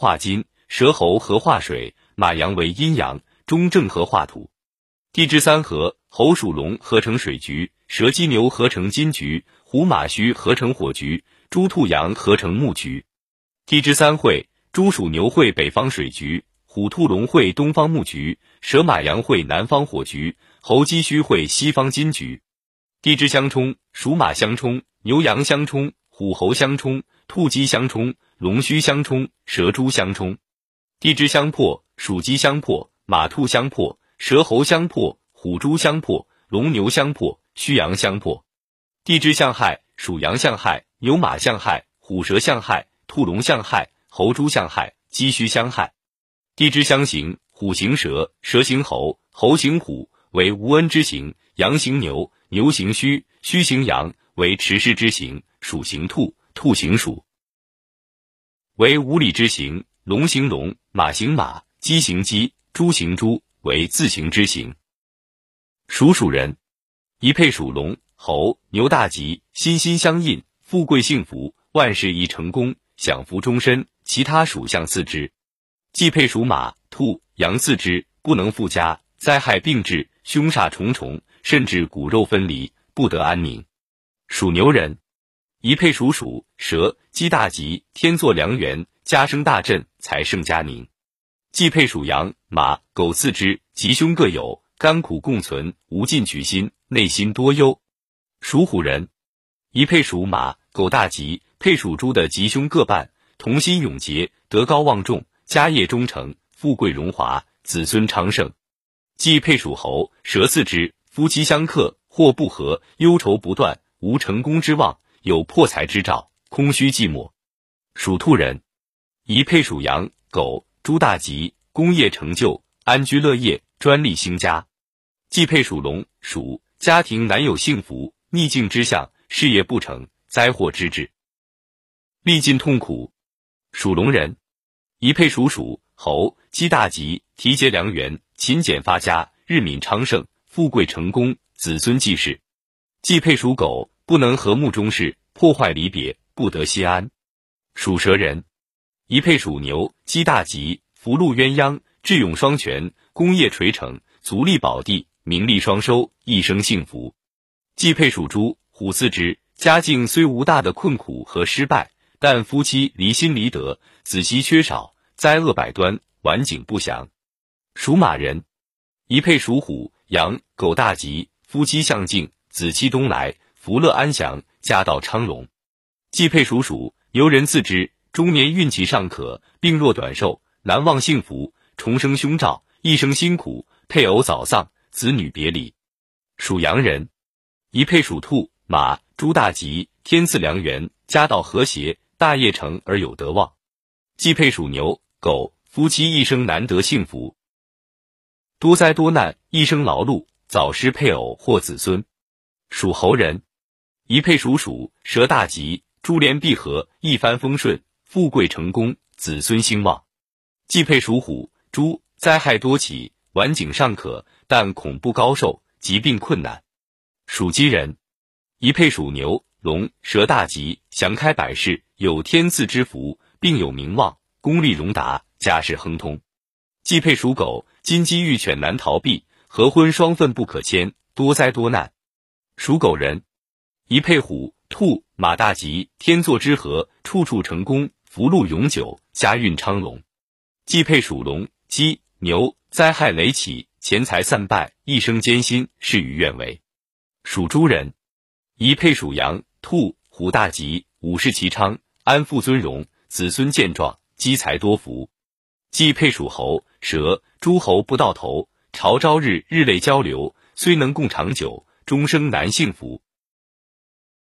化金，蛇猴合化水，马羊为阴阳，中正合化土。地支三合，猴属龙合成水局，蛇鸡牛合成金局，虎马戌合成火局，猪兔羊合成木局。地支三会，猪属牛会北方水局，虎兔龙会东方木局，蛇马羊会南方火局，猴鸡戌会西方金局。地支相冲，属马相冲，牛羊相冲，虎猴相冲，兔鸡相冲，龙须相冲，蛇猪相冲。地支相破，属鸡相破，马兔相破。蛇猴相破，虎猪相破，龙牛相破，戌羊相破。地支相害，属羊相害，牛马相害，虎蛇相害，兔龙相害，猴猪相害，鸡戌相害。地支相刑，虎行蛇，蛇行猴，猴行虎，为无恩之刑；羊行牛，牛行戌，戌行羊，为持世之刑；鼠行兔，兔行鼠，为五礼之行；龙行龙，马行马，鸡行鸡，猪行猪。为自行之行。属鼠人，一配属龙、猴、牛大吉，心心相印，富贵幸福，万事易成功，享福终身。其他属相四之，既配属马、兔、羊四之，不能富家，灾害并至，凶煞重重，甚至骨肉分离，不得安宁。属牛人，一配属鼠、蛇、鸡大吉，天作良缘，家生大振，财盛家宁。既配属羊、马、狗四之，吉凶各有，甘苦共存，无尽取心，内心多忧。属虎人，一配属马、狗大吉，配属猪的吉凶各半，同心永结，德高望重，家业忠诚，富贵荣华，子孙昌盛。既配属猴、蛇四之，夫妻相克，或不和，忧愁不断，无成功之望，有破财之兆，空虚寂寞。属兔人，一配属羊、狗。猪大吉，工业成就，安居乐业，专利兴家。既配属龙、鼠，家庭难有幸福，逆境之相，事业不成，灾祸之至，历尽痛苦。属龙人，一配属鼠、猴，鸡大吉，提结良缘，勤俭发家，日敏昌盛，富贵成功，子孙继世。既配属狗，不能和睦终事，破坏离别，不得心安。属蛇人。一配属牛，鸡大吉，福禄鸳鸯，智勇双全，功业垂成，足利宝地，名利双收，一生幸福。既配属猪，虎四之，家境虽无大的困苦和失败，但夫妻离心离德，子息缺少，灾厄百端，晚景不详。属马人，一配属虎、羊、狗大吉，夫妻相敬，子期东来，福乐安详，家道昌隆。既配属鼠，由人自知。中年运气尚可，病弱短寿，难忘幸福，重生凶兆，一生辛苦，配偶早丧，子女别离。属羊人，一配属兔、马、猪大吉，天赐良缘，家道和谐，大业成而有德望。既配属牛、狗，夫妻一生难得幸福，多灾多难，一生劳碌，早失配偶或子孙。属猴人，一配属鼠、蛇大吉，珠联璧合，一帆风顺。富贵成功，子孙兴旺。既配属虎、猪，灾害多起，晚景尚可，但恐怖高寿，疾病困难。属鸡人，一配属牛、龙、蛇大吉，祥开百世，有天赐之福，并有名望，功力荣达，家世亨通。既配属狗，金鸡玉犬难逃避，合婚双份不可牵，多灾多难。属狗人，一配虎、兔、马大吉，天作之合，处处成功。福禄永久，家运昌隆。既配属龙、鸡、牛，灾害雷起，钱财散败，一生艰辛，事与愿违。属猪人，一配属羊、兔、虎大吉，五世其昌，安富尊荣，子孙健壮，积财多福。既配属猴、蛇、诸侯不到头，朝朝日日泪交流，虽能共长久，终生难幸福。